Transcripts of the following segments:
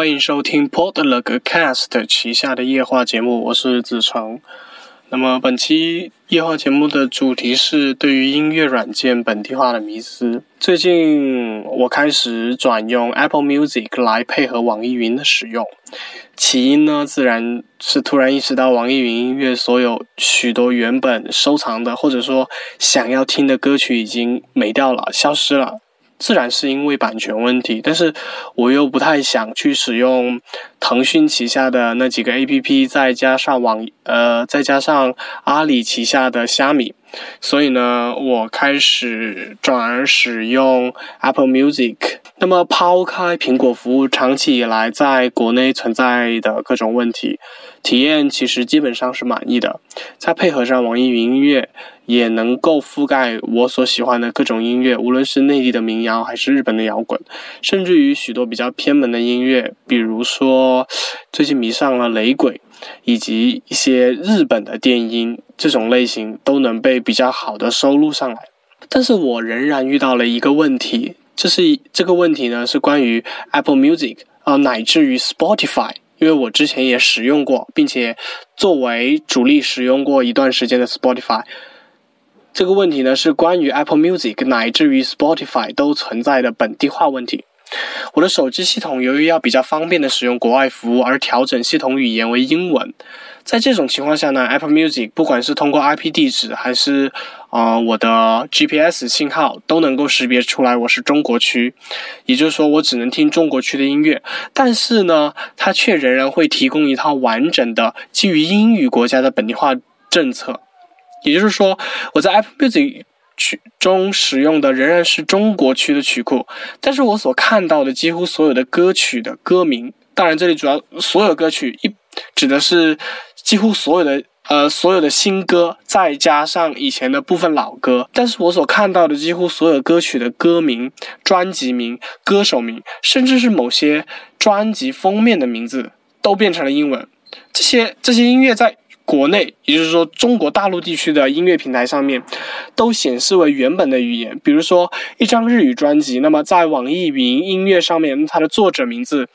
欢迎收听 Podlogcast 旗下的夜话节目，我是子成。那么本期夜话节目的主题是对于音乐软件本地化的迷思。最近我开始转用 Apple Music 来配合网易云的使用，起因呢自然是突然意识到网易云音乐所有许多原本收藏的或者说想要听的歌曲已经没掉了，消失了。自然是因为版权问题，但是我又不太想去使用腾讯旗下的那几个 A P P，再加上网呃，再加上阿里旗下的虾米，所以呢，我开始转而使用 Apple Music。那么抛开苹果服务长期以来在国内存在的各种问题，体验其实基本上是满意的。再配合上网易云音乐。也能够覆盖我所喜欢的各种音乐，无论是内地的民谣还是日本的摇滚，甚至于许多比较偏门的音乐，比如说最近迷上了雷鬼，以及一些日本的电音这种类型，都能被比较好的收录上来。但是我仍然遇到了一个问题，这是这个问题呢是关于 Apple Music 啊，乃至于 Spotify，因为我之前也使用过，并且作为主力使用过一段时间的 Spotify。这个问题呢，是关于 Apple Music 乃至于 Spotify 都存在的本地化问题。我的手机系统由于要比较方便的使用国外服务，而调整系统语言为英文。在这种情况下呢，Apple Music 不管是通过 IP 地址还是啊我的 GPS 信号，都能够识别出来我是中国区，也就是说我只能听中国区的音乐。但是呢，它却仍然会提供一套完整的基于英语国家的本地化政策。也就是说，我在 Apple Music 曲中使用的仍然是中国区的曲库，但是我所看到的几乎所有的歌曲的歌名，当然这里主要所有歌曲一指的是几乎所有的呃所有的新歌，再加上以前的部分老歌，但是我所看到的几乎所有歌曲的歌名、专辑名、歌手名，甚至是某些专辑封面的名字，都变成了英文。这些这些音乐在。国内，也就是说中国大陆地区的音乐平台上面，都显示为原本的语言。比如说一张日语专辑，那么在网易云音乐上面，它的作者名字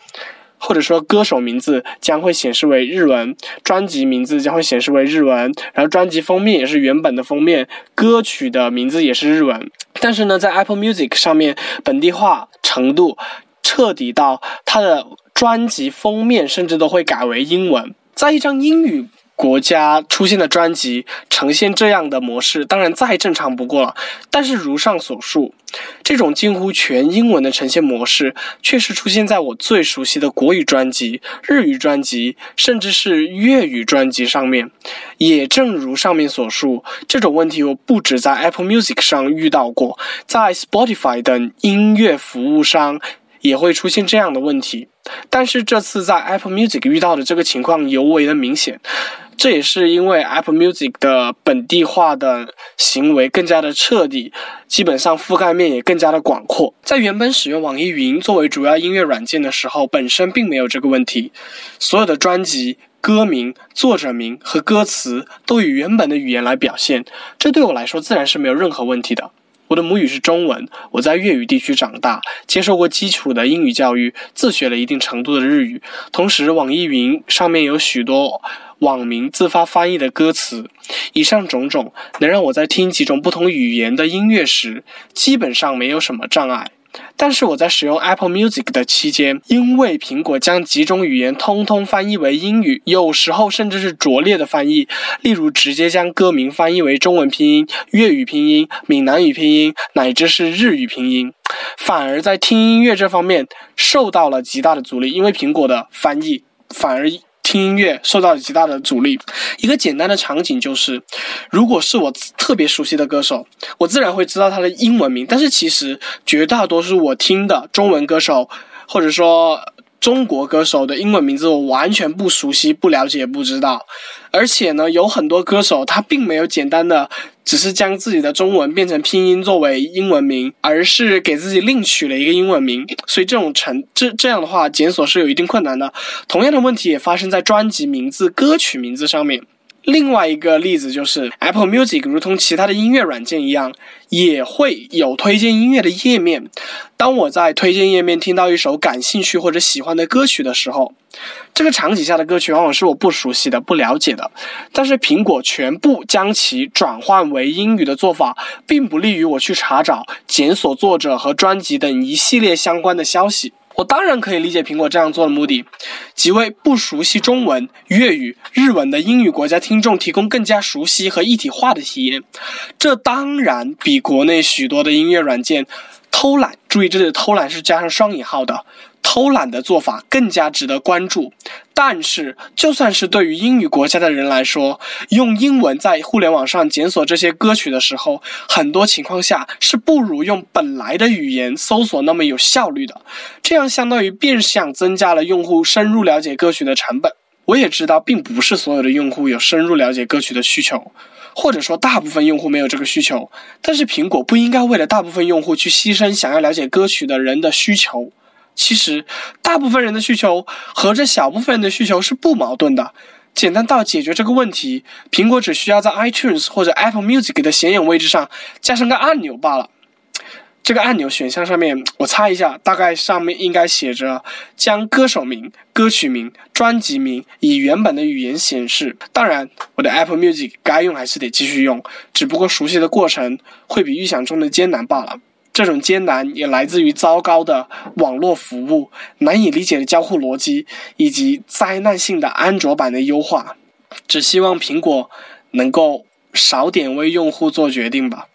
或者说歌手名字将会显示为日文，专辑名字将会显示为日文，然后专辑封面也是原本的封面，歌曲的名字也是日文。但是呢，在 Apple Music 上面，本地化程度彻底到它的专辑封面甚至都会改为英文，在一张英语。国家出现的专辑呈现这样的模式，当然再正常不过了。但是如上所述，这种近乎全英文的呈现模式，却是出现在我最熟悉的国语专辑、日语专辑，甚至是粤语专辑上面。也正如上面所述，这种问题我不止在 Apple Music 上遇到过，在 Spotify 等音乐服务商也会出现这样的问题。但是这次在 Apple Music 遇到的这个情况尤为的明显。这也是因为 Apple Music 的本地化的行为更加的彻底，基本上覆盖面也更加的广阔。在原本使用网易云作为主要音乐软件的时候，本身并没有这个问题，所有的专辑歌名、作者名和歌词都以原本的语言来表现，这对我来说自然是没有任何问题的。我的母语是中文，我在粤语地区长大，接受过基础的英语教育，自学了一定程度的日语。同时，网易云上面有许多网民自发翻译的歌词。以上种种，能让我在听几种不同语言的音乐时，基本上没有什么障碍。但是我在使用 Apple Music 的期间，因为苹果将几种语言通通翻译为英语，有时候甚至是拙劣的翻译，例如直接将歌名翻译为中文拼音、粤语拼音、闽南语拼音，乃至是日语拼音，反而在听音乐这方面受到了极大的阻力，因为苹果的翻译反而。听音乐受到了极大的阻力。一个简单的场景就是，如果是我特别熟悉的歌手，我自然会知道他的英文名。但是其实绝大多数我听的中文歌手，或者说。中国歌手的英文名字我完全不熟悉、不了解、不知道，而且呢，有很多歌手他并没有简单的只是将自己的中文变成拼音作为英文名，而是给自己另取了一个英文名，所以这种成这这样的话检索是有一定困难的。同样的问题也发生在专辑名字、歌曲名字上面。另外一个例子就是 Apple Music，如同其他的音乐软件一样，也会有推荐音乐的页面。当我在推荐页面听到一首感兴趣或者喜欢的歌曲的时候，这个场景下的歌曲往往是我不熟悉的、不了解的。但是苹果全部将其转换为英语的做法，并不利于我去查找、检索作者和专辑等一系列相关的消息。我当然可以理解苹果这样做的目的，即为不熟悉中文、粤语、日文的英语国家听众提供更加熟悉和一体化的体验。这当然比国内许多的音乐软件偷懒，注意这里的偷懒是加上双引号的。偷懒的做法更加值得关注，但是就算是对于英语国家的人来说，用英文在互联网上检索这些歌曲的时候，很多情况下是不如用本来的语言搜索那么有效率的。这样相当于变相增加了用户深入了解歌曲的成本。我也知道，并不是所有的用户有深入了解歌曲的需求，或者说大部分用户没有这个需求。但是苹果不应该为了大部分用户去牺牲想要了解歌曲的人的需求。其实，大部分人的需求和这小部分人的需求是不矛盾的。简单到解决这个问题，苹果只需要在 iTunes 或者 Apple Music 的显眼位置上加上个按钮罢了。这个按钮选项上面，我猜一下，大概上面应该写着将歌手名、歌曲名、专辑名以原本的语言显示。当然，我的 Apple Music 该用还是得继续用，只不过熟悉的过程会比预想中的艰难罢了。这种艰难也来自于糟糕的网络服务、难以理解的交互逻辑以及灾难性的安卓版的优化。只希望苹果能够少点为用户做决定吧。